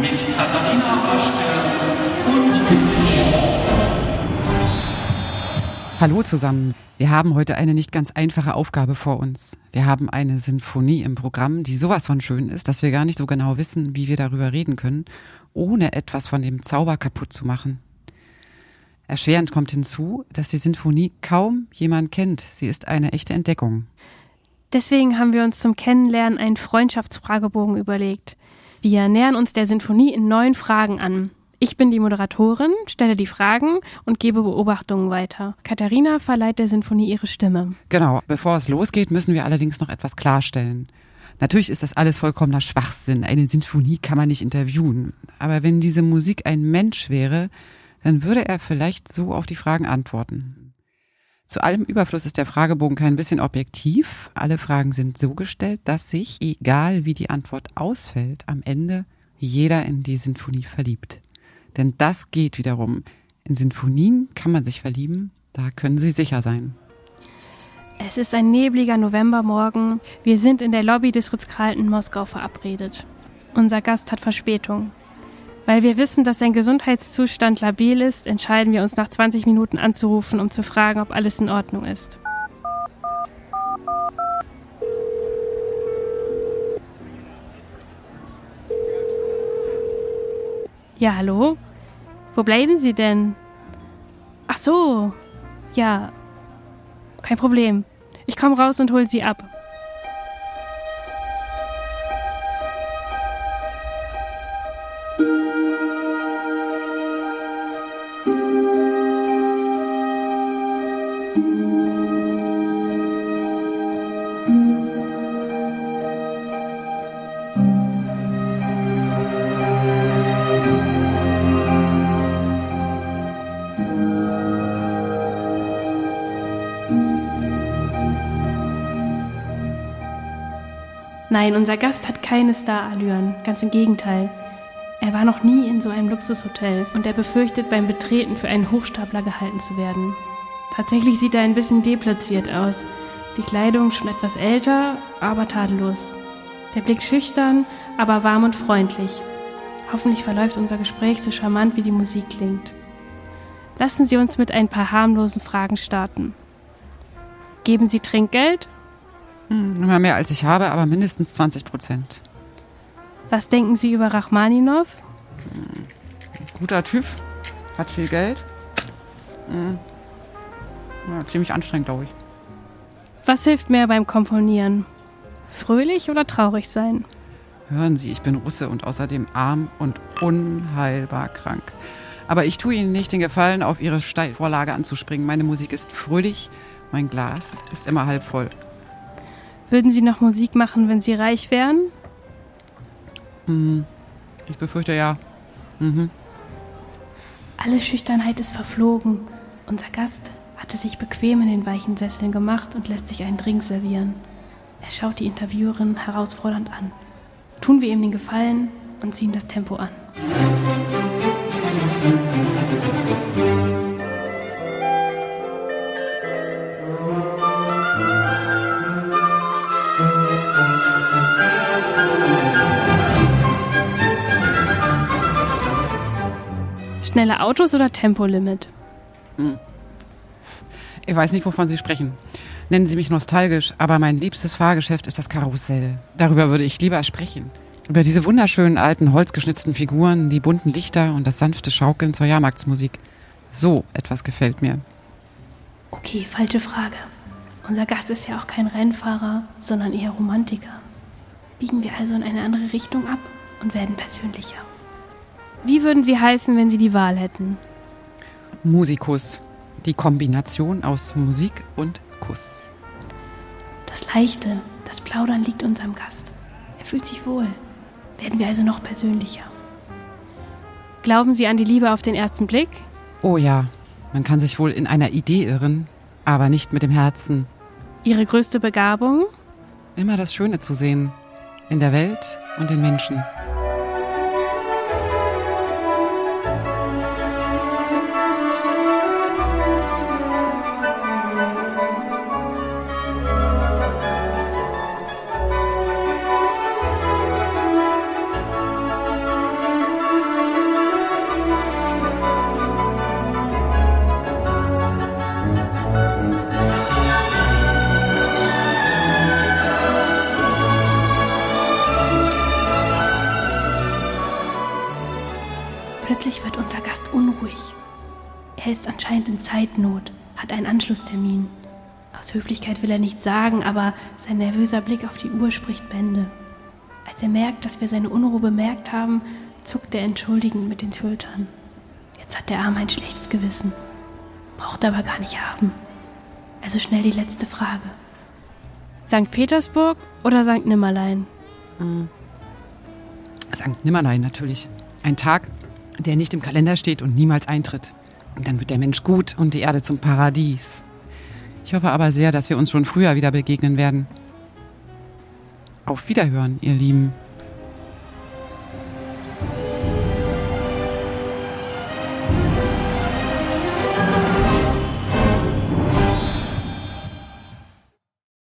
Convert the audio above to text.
Katharina Waschke und Hallo zusammen. Wir haben heute eine nicht ganz einfache Aufgabe vor uns. Wir haben eine Sinfonie im Programm, die sowas von schön ist, dass wir gar nicht so genau wissen, wie wir darüber reden können, ohne etwas von dem Zauber kaputt zu machen. Erschwerend kommt hinzu, dass die Sinfonie kaum jemand kennt. Sie ist eine echte Entdeckung. Deswegen haben wir uns zum Kennenlernen einen Freundschaftsfragebogen überlegt. Wir nähern uns der Sinfonie in neun Fragen an. Ich bin die Moderatorin, stelle die Fragen und gebe Beobachtungen weiter. Katharina verleiht der Sinfonie ihre Stimme. Genau, bevor es losgeht, müssen wir allerdings noch etwas klarstellen. Natürlich ist das alles vollkommener Schwachsinn. Eine Sinfonie kann man nicht interviewen. Aber wenn diese Musik ein Mensch wäre, dann würde er vielleicht so auf die Fragen antworten. Zu allem Überfluss ist der Fragebogen kein bisschen objektiv. Alle Fragen sind so gestellt, dass sich, egal wie die Antwort ausfällt, am Ende jeder in die Sinfonie verliebt. Denn das geht wiederum. In Sinfonien kann man sich verlieben, da können Sie sicher sein. Es ist ein nebliger Novembermorgen. Wir sind in der Lobby des Ritz-Carlton Moskau verabredet. Unser Gast hat Verspätung. Weil wir wissen, dass sein Gesundheitszustand labil ist, entscheiden wir uns nach 20 Minuten anzurufen, um zu fragen, ob alles in Ordnung ist. Ja, hallo? Wo bleiben Sie denn? Ach so. Ja. Kein Problem. Ich komme raus und hol Sie ab. Nein, unser Gast hat keine Starallüren, ganz im Gegenteil. Er war noch nie in so einem Luxushotel und er befürchtet beim Betreten für einen Hochstapler gehalten zu werden. Tatsächlich sieht er ein bisschen deplatziert aus. Die Kleidung schon etwas älter, aber tadellos. Der Blick schüchtern, aber warm und freundlich. Hoffentlich verläuft unser Gespräch so charmant, wie die Musik klingt. Lassen Sie uns mit ein paar harmlosen Fragen starten. Geben Sie Trinkgeld? Hm, immer mehr als ich habe, aber mindestens 20 Prozent. Was denken Sie über Rachmaninov? Guter Typ, hat viel Geld. Hm. Ja, ziemlich anstrengend, glaube ich. Was hilft mehr beim Komponieren? Fröhlich oder traurig sein? Hören Sie, ich bin Russe und außerdem arm und unheilbar krank. Aber ich tue Ihnen nicht den Gefallen, auf Ihre Steilvorlage anzuspringen. Meine Musik ist fröhlich, mein Glas ist immer halb voll. Würden Sie noch Musik machen, wenn Sie reich wären? Hm, ich befürchte ja. Mhm. Alle Schüchternheit ist verflogen. Unser Gast hatte sich bequem in den weichen Sesseln gemacht und lässt sich einen Drink servieren. Er schaut die Interviewerin herausfordernd an. Tun wir ihm den Gefallen und ziehen das Tempo an. Schnelle Autos oder Tempolimit? Ich weiß nicht, wovon Sie sprechen. Nennen Sie mich nostalgisch, aber mein liebstes Fahrgeschäft ist das Karussell. Darüber würde ich lieber sprechen. Über diese wunderschönen alten holzgeschnitzten Figuren, die bunten Lichter und das sanfte Schaukeln zur Jahrmarktsmusik. So etwas gefällt mir. Okay, falsche Frage. Unser Gast ist ja auch kein Rennfahrer, sondern eher Romantiker. Biegen wir also in eine andere Richtung ab und werden persönlicher. Wie würden Sie heißen, wenn Sie die Wahl hätten? Musikus. Die Kombination aus Musik und Kuss. Das Leichte, das Plaudern liegt unserem Gast. Er fühlt sich wohl. Werden wir also noch persönlicher. Glauben Sie an die Liebe auf den ersten Blick? Oh ja, man kann sich wohl in einer Idee irren, aber nicht mit dem Herzen. Ihre größte Begabung? Immer das Schöne zu sehen. In der Welt und den Menschen. Er ist anscheinend in Zeitnot, hat einen Anschlusstermin. Aus Höflichkeit will er nichts sagen, aber sein nervöser Blick auf die Uhr spricht Bände. Als er merkt, dass wir seine Unruhe bemerkt haben, zuckt er entschuldigend mit den Schultern. Jetzt hat der Arm ein schlechtes Gewissen. Braucht er aber gar nicht haben. Also schnell die letzte Frage. St. Petersburg oder St. Nimmerlein? St. Nimmerlein natürlich. Ein Tag, der nicht im Kalender steht und niemals eintritt. Dann wird der Mensch gut und die Erde zum Paradies. Ich hoffe aber sehr, dass wir uns schon früher wieder begegnen werden. Auf Wiederhören, ihr Lieben.